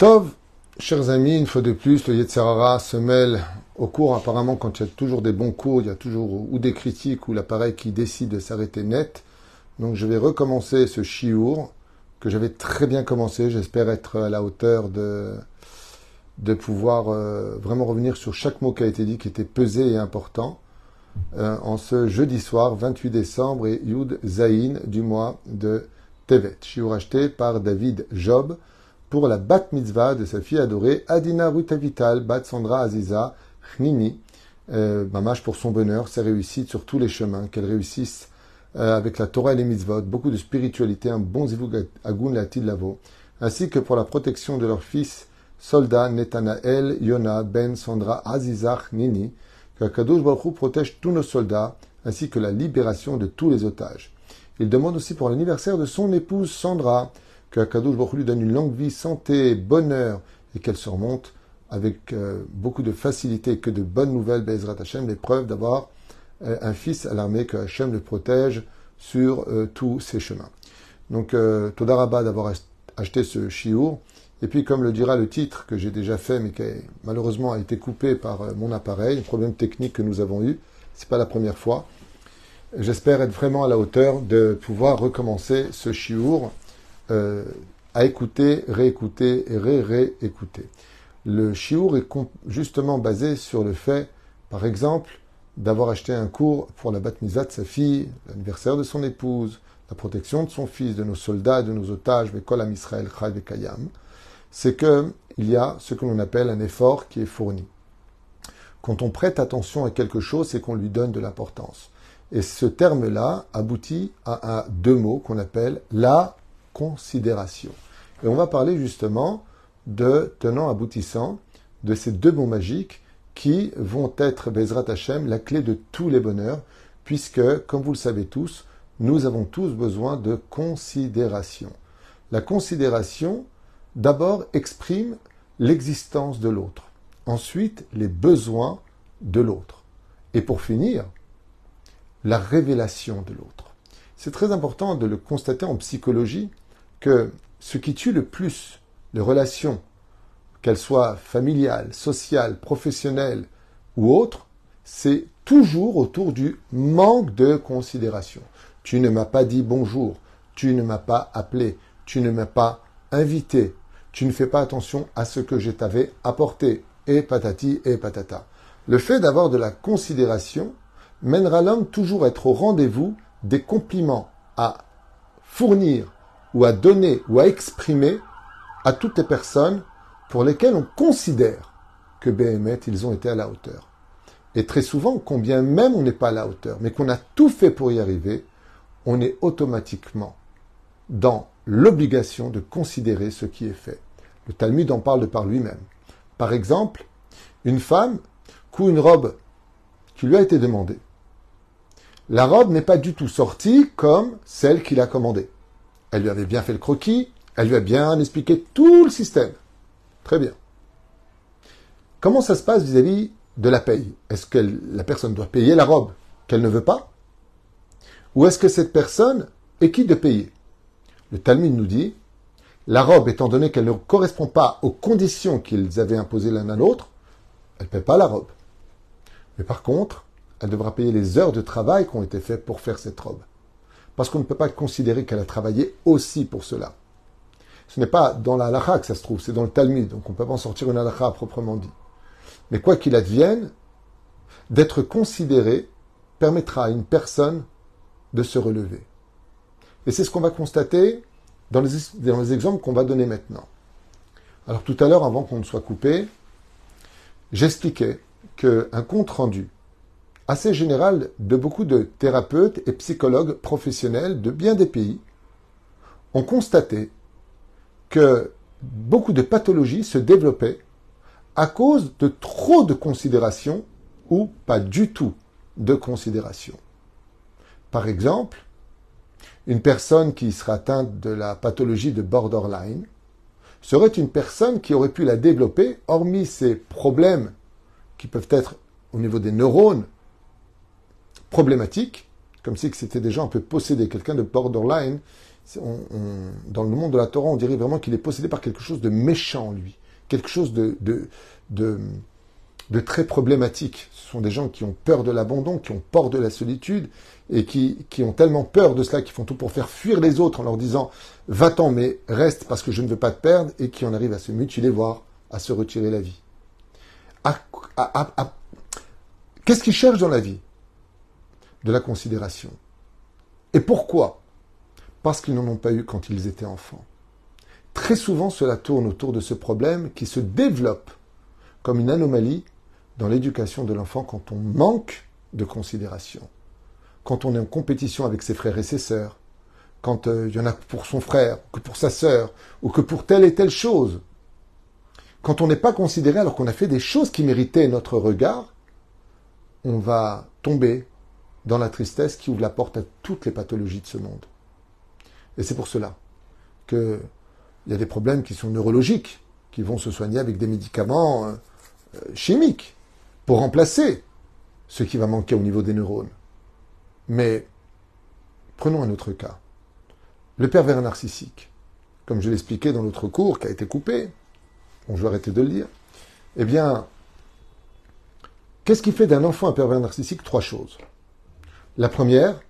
Tov, chers amis, une fois de plus, le Yetzerara se mêle au cours. Apparemment, quand il y a toujours des bons cours, il y a toujours ou des critiques ou l'appareil qui décide de s'arrêter net. Donc, je vais recommencer ce chiour que j'avais très bien commencé. J'espère être à la hauteur de, de pouvoir euh, vraiment revenir sur chaque mot qui a été dit, qui était pesé et important. Euh, en ce jeudi soir, 28 décembre, et Yud Zaïn du mois de Tevet. Chiour acheté par David Job pour la bat mitzvah de sa fille adorée Adina Rutavital, bat Sandra Aziza Chnini, euh, mamash pour son bonheur, sa réussite sur tous les chemins, qu'elle réussisse euh, avec la Torah et les mitzvot, beaucoup de spiritualité, un bon zivug agun la lavo, ainsi que pour la protection de leur fils soldat Netanael Yona Ben Sandra Aziza Chnini, que Kadosh Baruch protège tous nos soldats, ainsi que la libération de tous les otages. Il demande aussi pour l'anniversaire de son épouse Sandra, que Akadosh Baruch lui donne une longue vie, santé, bonheur, et qu'elle se remonte avec euh, beaucoup de facilité, que de bonnes nouvelles, Bezrat Hashem, l'épreuve d'avoir euh, un fils à l'armée, que Hashem le protège sur euh, tous ses chemins. Donc, Todarabah d'avoir acheté ce chiour. Et puis, comme le dira le titre que j'ai déjà fait, mais qui malheureusement a été coupé par mon appareil, un problème technique que nous avons eu, c'est pas la première fois. J'espère être vraiment à la hauteur de pouvoir recommencer ce chiour euh, à écouter, réécouter et ré-réécouter. Le chiour est justement basé sur le fait, par exemple, d'avoir acheté un cours pour la bat de sa fille, l'anniversaire de son épouse, la protection de son fils, de nos soldats, de nos otages, Bekolam Israël, Chai et Kayam, c'est qu'il y a ce que l'on appelle un effort qui est fourni. Quand on prête attention à quelque chose, c'est qu'on lui donne de l'importance. Et ce terme-là aboutit à deux mots qu'on appelle la considération. Et on va parler justement de tenants aboutissants de ces deux mots magiques qui vont être, Bezrat Hashem, la clé de tous les bonheurs, puisque, comme vous le savez tous, nous avons tous besoin de considération. La considération, d'abord, exprime l'existence de l'autre, ensuite les besoins de l'autre, et pour finir, la révélation de l'autre. C'est très important de le constater en psychologie que ce qui tue le plus les relations, qu'elles soient familiales, sociales, professionnelles ou autres, c'est toujours autour du manque de considération. Tu ne m'as pas dit bonjour, tu ne m'as pas appelé, tu ne m'as pas invité, tu ne fais pas attention à ce que je t'avais apporté, et patati et patata. Le fait d'avoir de la considération mènera l'homme toujours à être au rendez-vous des compliments à fournir ou à donner ou à exprimer à toutes les personnes pour lesquelles on considère que BMT, ils ont été à la hauteur. Et très souvent, combien même on n'est pas à la hauteur, mais qu'on a tout fait pour y arriver, on est automatiquement dans l'obligation de considérer ce qui est fait. Le Talmud en parle de par lui-même. Par exemple, une femme coud une robe qui lui a été demandée. La robe n'est pas du tout sortie comme celle qu'il a commandée. Elle lui avait bien fait le croquis, elle lui a bien expliqué tout le système. Très bien. Comment ça se passe vis-à-vis de la paye? Est-ce que la personne doit payer la robe qu'elle ne veut pas? Ou est-ce que cette personne est qui de payer? Le Talmud nous dit, la robe, étant donné qu'elle ne correspond pas aux conditions qu'ils avaient imposées l'un à l'autre, elle ne paie pas la robe. Mais par contre, elle devra payer les heures de travail qui ont été faites pour faire cette robe parce qu'on ne peut pas considérer qu'elle a travaillé aussi pour cela. Ce n'est pas dans la halakha que ça se trouve, c'est dans le Talmud, donc on ne peut pas en sortir une halakha proprement dit. Mais quoi qu'il advienne, d'être considéré permettra à une personne de se relever. Et c'est ce qu'on va constater dans les, dans les exemples qu'on va donner maintenant. Alors tout à l'heure, avant qu'on ne soit coupé, j'expliquais qu'un compte rendu assez général de beaucoup de thérapeutes et psychologues professionnels de bien des pays ont constaté que beaucoup de pathologies se développaient à cause de trop de considération ou pas du tout de considération. Par exemple, une personne qui serait atteinte de la pathologie de borderline serait une personne qui aurait pu la développer, hormis ces problèmes qui peuvent être au niveau des neurones problématique, comme si c'était déjà un peu possédé, quelqu'un de borderline dans le monde de la Torah, on dirait vraiment qu'il est possédé par quelque chose de méchant, lui. Quelque chose de, très problématique. Ce sont des gens qui ont peur de l'abandon, qui ont peur de la solitude, et qui ont tellement peur de cela qu'ils font tout pour faire fuir les autres en leur disant Va-t'en, mais reste parce que je ne veux pas te perdre, et qui en arrivent à se mutiler, voire à se retirer la vie. Qu'est-ce qu'ils cherchent dans la vie? De la considération. Et pourquoi? Parce qu'ils n'en ont pas eu quand ils étaient enfants. Très souvent, cela tourne autour de ce problème qui se développe comme une anomalie dans l'éducation de l'enfant quand on manque de considération, quand on est en compétition avec ses frères et ses sœurs, quand euh, il y en a pour son frère, que pour sa sœur, ou que pour telle et telle chose. Quand on n'est pas considéré alors qu'on a fait des choses qui méritaient notre regard, on va tomber dans la tristesse qui ouvre la porte à toutes les pathologies de ce monde. Et c'est pour cela qu'il y a des problèmes qui sont neurologiques, qui vont se soigner avec des médicaments euh, euh, chimiques pour remplacer ce qui va manquer au niveau des neurones. Mais prenons un autre cas. Le pervers narcissique, comme je l'expliquais dans l'autre cours qui a été coupé, bon, je vais arrêter de le dire, eh bien, qu'est-ce qui fait d'un enfant un pervers narcissique Trois choses? La première,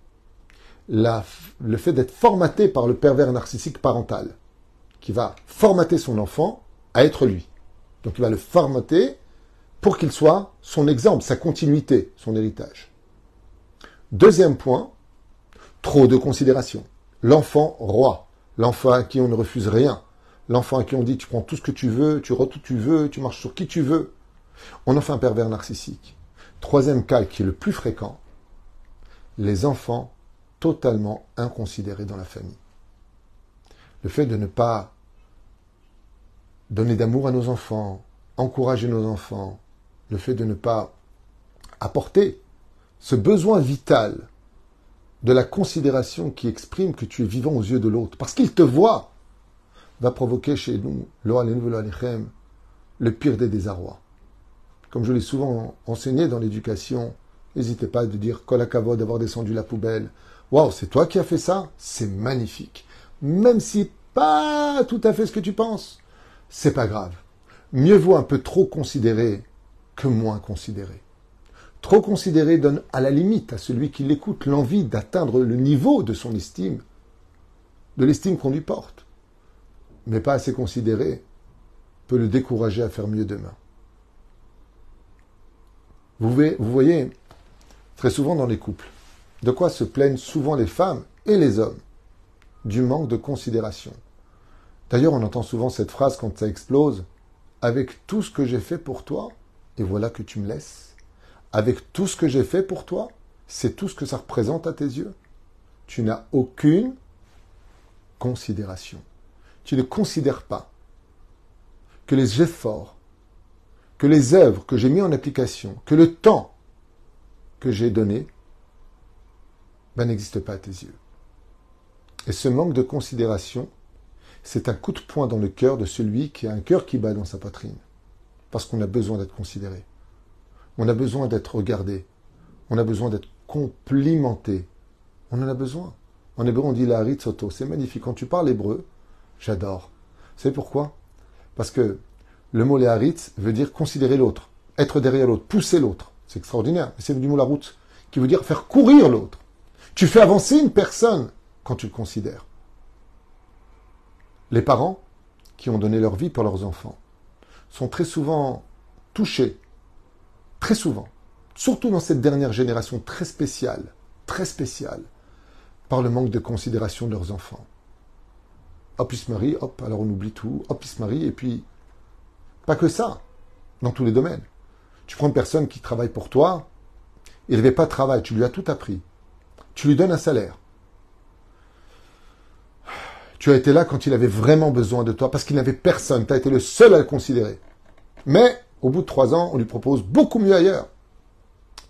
le fait d'être formaté par le pervers narcissique parental, qui va formater son enfant à être lui. Donc il va le formater pour qu'il soit son exemple, sa continuité, son héritage. Deuxième point, trop de considération. L'enfant roi, l'enfant à qui on ne refuse rien, l'enfant à qui on dit tu prends tout ce que tu veux, tu retournes où tu veux, tu marches sur qui tu veux. On en fait un pervers narcissique. Troisième cas qui est le plus fréquent, les enfants totalement inconsidérés dans la famille. Le fait de ne pas donner d'amour à nos enfants, encourager nos enfants, le fait de ne pas apporter ce besoin vital de la considération qui exprime que tu es vivant aux yeux de l'autre, parce qu'il te voit, va provoquer chez nous, le pire des désarrois. Comme je l'ai souvent enseigné dans l'éducation, n'hésitez pas à dire Kolakavo d'avoir descendu la poubelle. Waouh, c'est toi qui as fait ça? C'est magnifique. Même si pas tout à fait ce que tu penses, c'est pas grave. Mieux vaut un peu trop considérer que moins considéré. Trop considéré donne à la limite à celui qui l'écoute l'envie d'atteindre le niveau de son estime, de l'estime qu'on lui porte. Mais pas assez considéré peut le décourager à faire mieux demain. Vous voyez, très souvent dans les couples, de quoi se plaignent souvent les femmes et les hommes Du manque de considération. D'ailleurs, on entend souvent cette phrase quand ça explose, avec tout ce que j'ai fait pour toi, et voilà que tu me laisses. Avec tout ce que j'ai fait pour toi, c'est tout ce que ça représente à tes yeux. Tu n'as aucune considération. Tu ne considères pas que les efforts, que les œuvres que j'ai mis en application, que le temps que j'ai donné, ben, n'existe pas à tes yeux. Et ce manque de considération, c'est un coup de poing dans le cœur de celui qui a un cœur qui bat dans sa poitrine parce qu'on a besoin d'être considéré. On a besoin d'être regardé. On a besoin d'être complimenté. On en a besoin. En hébreu, on dit la soto. C'est magnifique. Quand tu parles hébreu, j'adore. Savez pourquoi? Parce que le mot haritz veut dire considérer l'autre, être derrière l'autre, pousser l'autre. C'est extraordinaire. C'est du mot la route qui veut dire faire courir l'autre. Tu fais avancer une personne quand tu le considères. Les parents qui ont donné leur vie pour leurs enfants sont très souvent touchés, très souvent, surtout dans cette dernière génération très spéciale, très spéciale, par le manque de considération de leurs enfants. Hop, ils se marient, hop, alors on oublie tout, hop, ils se marient, et puis, pas que ça, dans tous les domaines. Tu prends une personne qui travaille pour toi, il n'avait pas de travail, tu lui as tout appris. Tu lui donnes un salaire. Tu as été là quand il avait vraiment besoin de toi, parce qu'il n'avait personne. Tu as été le seul à le considérer. Mais, au bout de trois ans, on lui propose beaucoup mieux ailleurs.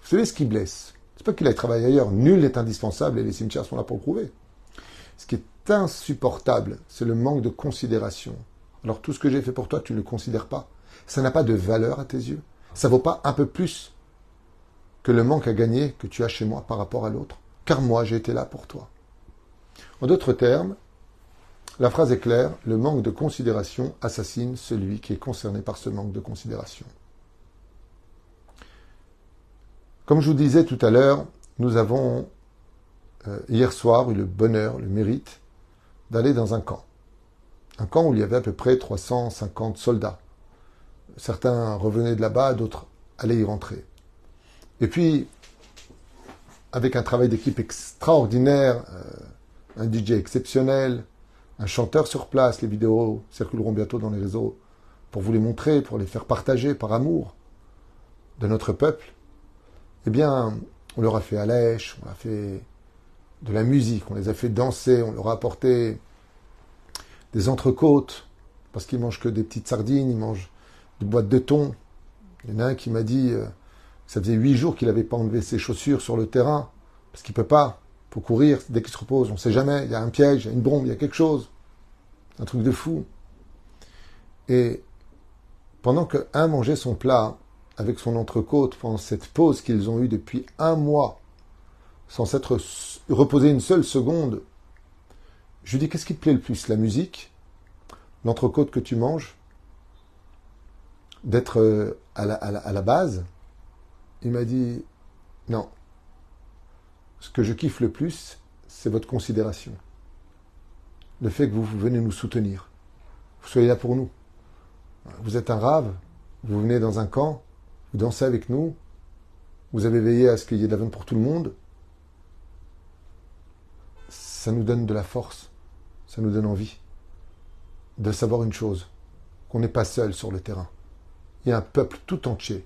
Vous savez ce qui blesse? C'est pas qu'il aille travailler ailleurs. Nul n'est indispensable et les cimetières sont là pour le prouver. Ce qui est insupportable, c'est le manque de considération. Alors tout ce que j'ai fait pour toi, tu ne le considères pas. Ça n'a pas de valeur à tes yeux. Ça vaut pas un peu plus que le manque à gagner que tu as chez moi par rapport à l'autre. Car moi, j'ai été là pour toi. En d'autres termes, La phrase est claire, le manque de considération assassine celui qui est concerné par ce manque de considération. Comme je vous disais tout à l'heure, nous avons euh, hier soir eu le bonheur, le mérite d'aller dans un camp. Un camp où il y avait à peu près 350 soldats. Certains revenaient de là-bas, d'autres allaient y rentrer. Et puis, avec un travail d'équipe extraordinaire, euh, un DJ exceptionnel, un chanteur sur place, les vidéos circuleront bientôt dans les réseaux pour vous les montrer, pour les faire partager par amour de notre peuple. Eh bien, on leur a fait à on a fait de la musique, on les a fait danser, on leur a apporté des entrecôtes, parce qu'ils mangent que des petites sardines, ils mangent des boîtes de thon. Il y en a un qui m'a dit euh, que ça faisait huit jours qu'il n'avait pas enlevé ses chaussures sur le terrain, parce qu'il ne peut pas. Pour courir, dès qu'il se repose, on ne sait jamais, il y a un piège, il y a une bombe, il y a quelque chose. Un truc de fou. Et pendant qu'un mangeait son plat avec son entrecôte pendant cette pause qu'ils ont eue depuis un mois, sans s'être reposé une seule seconde, je lui dis qu'est-ce qui te plaît le plus La musique? L'entrecôte que tu manges? D'être euh, à la, base Il m'a dit non. Ce que je kiffe le plus, c'est votre considération. Le fait que vous venez nous soutenir. Vous soyez là pour nous. Vous êtes un rave, vous venez dans un camp, vous dansez avec nous, vous avez veillé à ce qu'il y ait de la pour tout le monde. Ça nous donne de la force ça nous donne envie de savoir une chose, qu'on n'est pas seul sur le terrain. Il y a un peuple tout entier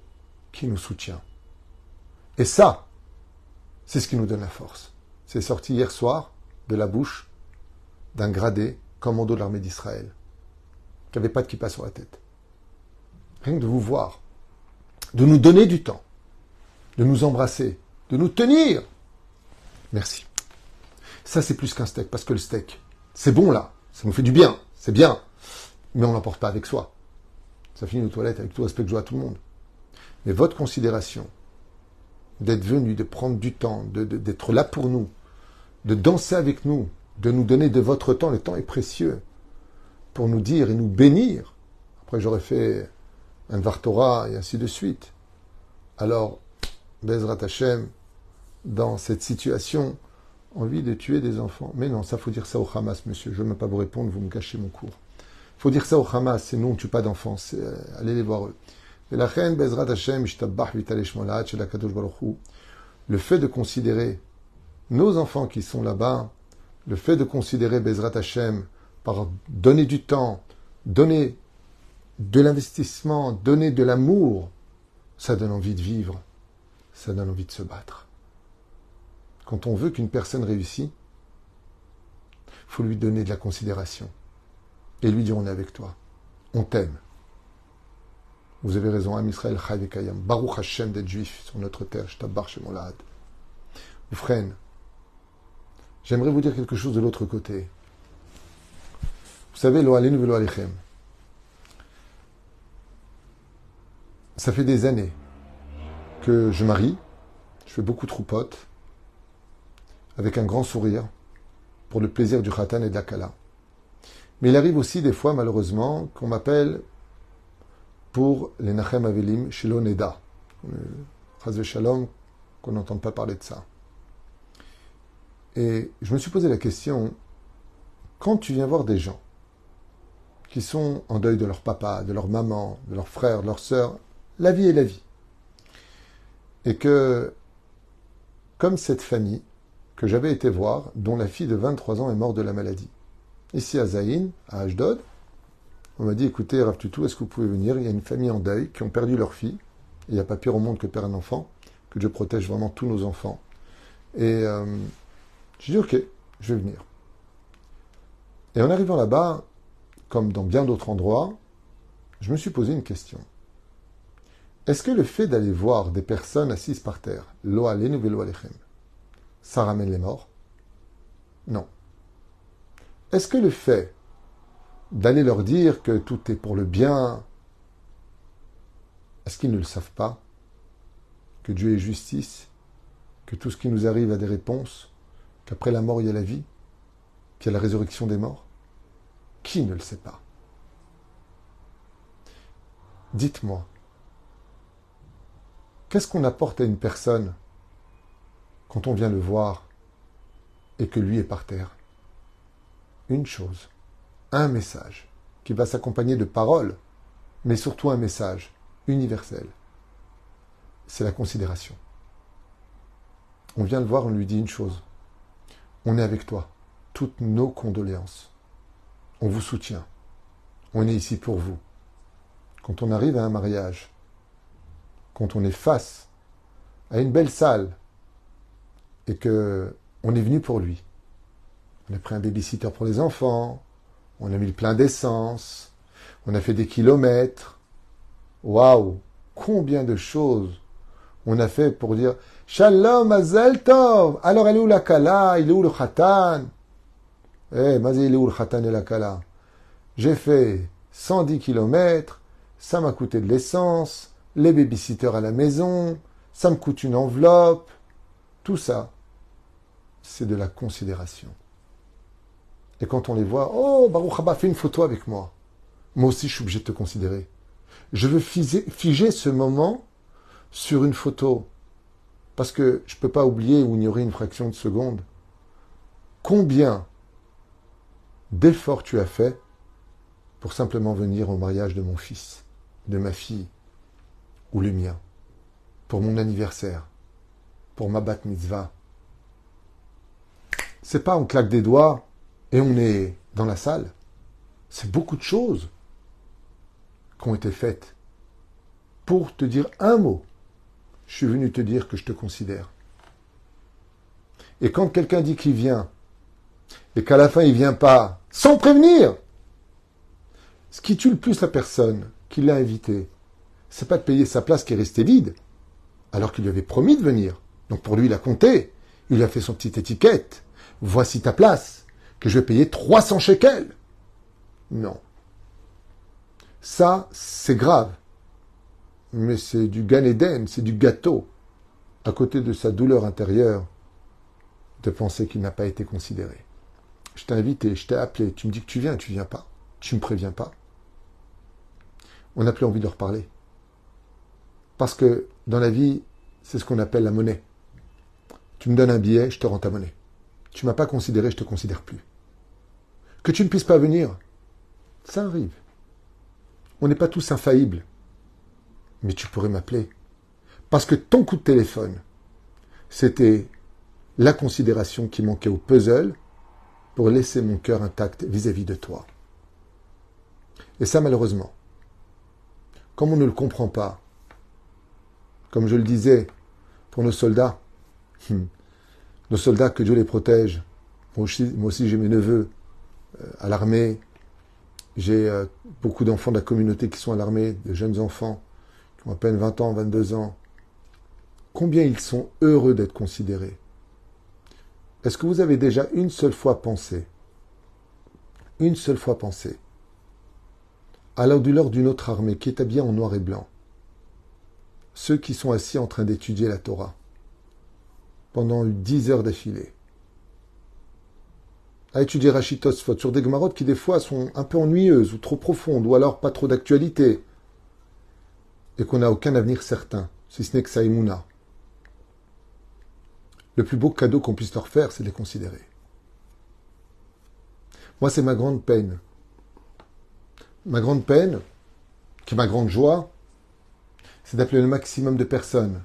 qui nous soutient. Et ça, c'est ce qui nous donne la force. C'est sorti hier soir de la bouche d'un gradé commando de l'armée d'Israël, qui n'avait pas de kippa sur la tête. Rien que de vous voir, de nous donner du temps, de nous embrasser, de nous tenir. Merci. Ça, c'est plus qu'un steak, parce que le steak, c'est bon là, ça nous fait du bien, c'est bien, mais on l'emporte pas avec soi. Ça finit aux toilettes avec tout respect que je vois à tout le monde. Mais votre considération d'être venu, de prendre du temps, d'être là pour nous, de danser avec nous, de nous donner de votre temps, le temps est précieux, pour nous dire et nous bénir. Après, j'aurais fait un Vartora et ainsi de suite. Alors, Bezrat Hashem, dans cette situation, envie de tuer des enfants. Mais non, ça faut dire ça au Hamas, monsieur. Je ne vais pas vous répondre, vous me cachez mon cours. Faut dire ça au Hamas, c'est nous, on ne tue pas d'enfants. Euh, allez les voir eux. le fait de considérer nos enfants qui sont là-bas, le fait de considérer Bezrat Hashem par donner du temps, donner de l'investissement, donner de l'amour, ça donne envie de vivre, ça donne envie de se battre. Quand on veut qu'une personne réussisse, il faut lui donner de la considération et lui dire on est avec toi, on t'aime. Vous avez raison, Am Israël Baruch Hashem d'être juif sur notre terre, Shtabar Shemolad. Oufren, j'aimerais vous dire quelque chose de l'autre côté. Vous savez, lo velo. Ça fait des années que je marie, je fais beaucoup de potes avec un grand sourire pour le plaisir du khatan et de la kala. Mais il arrive aussi des fois, malheureusement, qu'on m'appelle pour les Nachem Avelim chez l'Oneda. Chaz Shalom, qu'on n'entende pas parler de ça. Et je me suis posé la question, quand tu viens voir des gens qui sont en deuil de leur papa, de leur maman, de leur frère, de leur sœur, la vie est la vie. Et que, comme cette famille, que j'avais été voir, dont la fille de 23 ans est morte de la maladie. Ici à Zaïn, à Ashdod, on m'a dit écoutez, Rav Tutu, est-ce que vous pouvez venir? Il y a une famille en deuil qui ont perdu leur fille. Il n'y a pas pire au monde que perdre un enfant, que Dieu protège vraiment tous nos enfants. Et euh, j'ai dit ok, je vais venir. Et en arrivant là-bas, comme dans bien d'autres endroits, je me suis posé une question. Est-ce que le fait d'aller voir des personnes assises par terre, lo alenu velo alechem, ça ramène les morts? Non. Est-ce que le fait d'aller leur dire que tout est pour le bien, est-ce qu'ils ne le savent pas? Que Dieu est justice, que tout ce qui nous arrive a des réponses, qu'après la mort il y a la vie, qu'il y a la résurrection des morts? Qui ne le sait pas? Dites-moi, qu'est-ce qu'on apporte à une personne quand on vient le voir et que lui est par terre? Une chose, un message qui va s'accompagner de paroles, mais surtout un message universel. C'est la considération. On vient le voir, on lui dit une chose. On est avec toi. Toutes nos condoléances. On vous soutient. On est ici pour vous. Quand on arrive à un mariage, quand on est face à une belle salle et que on est venu pour lui, on a pris un babysitter pour les enfants, on a mis le plein d'essence, on a fait des kilomètres. Waouh Combien de choses on a fait pour dire Shalom Azel Tov Alors elle est où la Kala? Il est où le Khatan? Eh, mais il est où le Khatan et la Kala? J'ai fait 110 kilomètres, ça m'a coûté de l'essence, les babysitters à la maison, ça me coûte une enveloppe. Tout ça, c'est de la considération. Et quand on les voit, oh, Baruch Haba, fais une photo avec moi. Moi aussi, je suis obligé de te considérer. Je veux figer, ce moment sur une photo. Parce que je ne peux pas oublier ou ignorer une fraction de seconde. Combien d'efforts tu as fait pour simplement venir au mariage de mon fils, de ma fille, ou le mien, pour mon anniversaire, pour ma bat mitzvah. C'est pas on claque des doigts et on est dans la salle. C'est beaucoup de choses qui ont été faites pour te dire un mot. Je suis venu te dire que je te considère. Et quand quelqu'un dit qu'il vient, et qu'à la fin il vient pas, sans prévenir, ce qui tue le plus la personne qui l'a invité, c'est pas de payer sa place qui est restée vide, alors qu'il lui avait promis de venir. Donc pour lui, il a compté. Il a fait son petite étiquette. Voici ta place que je vais payer 300 shekels. Non. Ça, c'est grave. Mais c'est du Gan c'est du gâteau. À côté de sa douleur intérieure, de penser qu'il n'a pas été considéré. Je t'ai invité, je t'ai appelé, tu me dis que tu viens, tu viens pas. Tu me préviens pas. On n'a plus envie de leur parler. Parce que dans la vie, c'est ce qu'on appelle la monnaie. Tu me donnes un billet, je te rends ta monnaie. Tu m'as pas considéré, je te considère plus. Que tu ne puisses pas venir, ça arrive. On n'est pas tous infaillibles. Mais tu pourrais m'appeler. Parce que ton coup de téléphone, c'était la considération qui manquait au puzzle pour laisser mon cœur intact vis-à-vis de toi. Et ça, malheureusement, comme on ne le comprend pas, comme je le disais pour nos soldats, nos soldats, que Dieu les protège, moi aussi j'ai mes neveux, à l'armée. J'ai euh, beaucoup d'enfants de la communauté qui sont à l'armée, de jeunes enfants qui ont à peine 20 ans, 22 ans. Combien ils sont heureux d'être considérés. Est-ce que vous avez déjà une seule fois pensé, une seule fois pensé, à l'ordre d'une autre armée qui est habillée en noir et blanc, ceux qui sont assis en train d'étudier la Torah pendant dix heures d'affilée, à étudier Rachid Tosfot sur des Gemarot qui des fois sont un peu ennuyeuses ou trop profondes ou alors pas trop d'actualité et qu'on n'a aucun avenir certain, si ce n'est que Saïmouna. Le plus beau cadeau qu'on puisse leur faire, c'est de les considérer. Moi, c'est ma grande peine. Ma grande peine, qui est ma grande joie, c'est d'appeler le maximum de personnes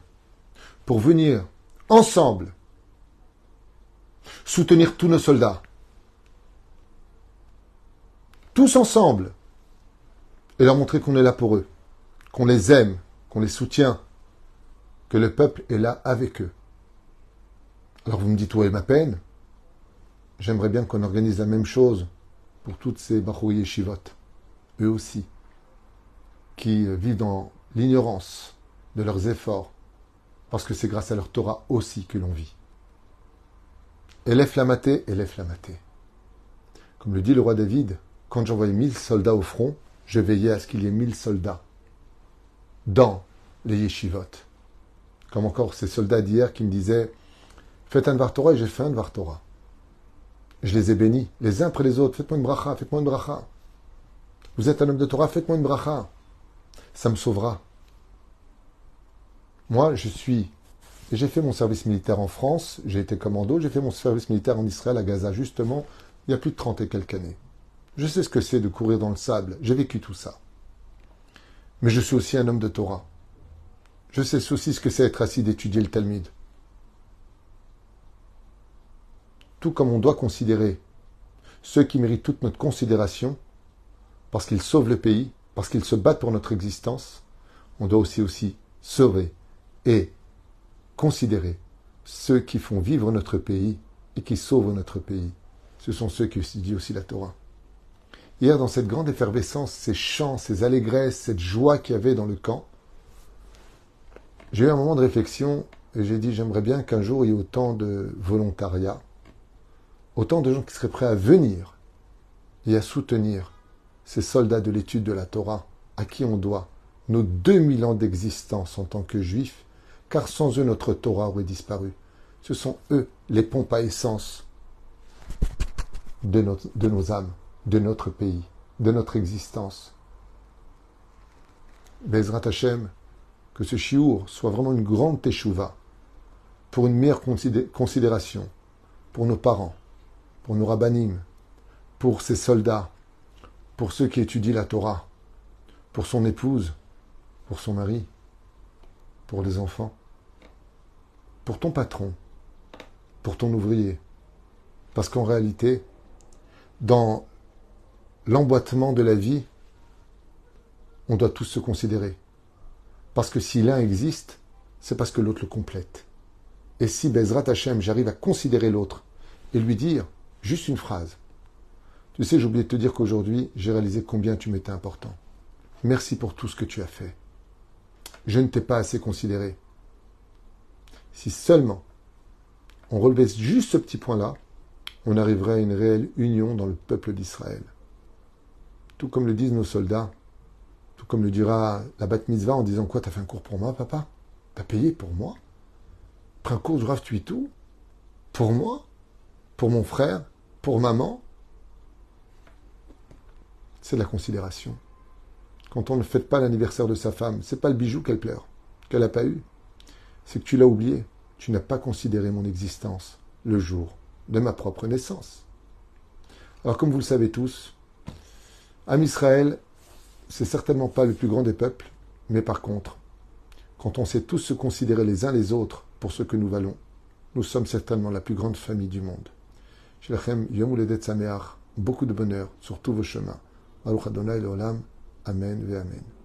pour venir ensemble soutenir tous nos soldats, tous ensemble, et leur montrer qu'on est là pour eux, qu'on les aime, qu'on les soutient, que le peuple est là avec eux. Alors vous me dites, où est ma peine? J'aimerais bien qu'on organise la même chose pour toutes ces Bachoui Shivot, eux aussi, qui vivent dans l'ignorance de leurs efforts, parce que c'est grâce à leur Torah aussi que l'on vit. Élève la maté, élève la maté. Comme le dit le roi David, quand j'envoyais mille soldats au front, je veillais à ce qu'il y ait mille soldats dans les yeshivot. Comme encore ces soldats d'hier qui me disaient Faites un Dvar Torah et j'ai fait un Dvar Torah. Je les ai bénis, les uns après les autres. Faites-moi une bracha, faites-moi une bracha. Vous êtes un homme de Torah, faites-moi une bracha. Ça me sauvera. Moi, je suis. J'ai fait mon service militaire en France, j'ai été commando, j'ai fait mon service militaire en Israël, à Gaza, justement, il y a plus de 30 et quelques années. Je sais ce que c'est de courir dans le sable, j'ai vécu tout ça. Mais je suis aussi un homme de Torah. Je sais aussi ce que c'est être assis d'étudier le Talmud. Tout comme on doit considérer ceux qui méritent toute notre considération, parce qu'ils sauvent le pays, parce qu'ils se battent pour notre existence, on doit aussi aussi sauver et considérer ceux qui font vivre notre pays et qui sauvent notre pays. Ce sont ceux qui étudient aussi la Torah. Hier, dans cette grande effervescence, ces chants, ces allégresses, cette joie qu'il y avait dans le camp, j'ai eu un moment de réflexion et j'ai dit j'aimerais bien qu'un jour il y ait autant de volontariat, autant de gens qui seraient prêts à venir et à soutenir ces soldats de l'étude de la Torah, à qui on doit nos 2000 ans d'existence en tant que juifs, car sans eux notre Torah aurait disparu. Ce sont eux les pompes à essence de, de nos âmes, de notre pays, de notre existence. Bezrat Hashem, que ce chiour soit vraiment une grande teshuva pour une meilleure considération pour nos parents, pour nos rabbinim, pour ces soldats, pour ceux qui étudient la Torah, pour son épouse, pour son mari, pour les enfants, pour ton patron, pour ton ouvrier. Parce qu'en réalité, dans l'emboîtement de la vie, on doit tous se considérer. Parce que si l'un existe, c'est parce que l'autre le complète. Et si Bezrat Hashem, j'arrive à considérer l'autre et lui dire juste une phrase, tu sais, j'ai oublié de te dire qu'aujourd'hui, j'ai réalisé combien tu m'étais important. Merci pour tout ce que tu as fait. Je ne t'ai pas assez considéré. Si seulement on relevait juste ce petit point-là, on arriverait à une réelle union dans le peuple d'Israël. Tout comme le disent nos soldats, tout comme le dira la bat mitzvah en disant quoi, t'as fait un cours pour moi, papa? T'as payé pour moi? Pris un cours du Rav tout Pour moi? Pour mon frère? Pour maman? C'est la considération. Quand on ne fête pas l'anniversaire de sa femme, c'est pas le bijou qu'elle pleure, qu'elle n'a pas eu. C'est que tu l'as oublié. Tu n'as pas considéré mon existence le jour de ma propre naissance. Alors, comme vous le savez tous, Am Israël, c'est certainement pas le plus grand des peuples, mais par contre, quand on sait tous se considérer les uns les autres pour ce que nous valons, nous sommes certainement la plus grande famille du monde. Shelachem Yom Sameach, beaucoup de bonheur sur tous vos chemins. Baruch Adonai Olam, Amen ve Amen.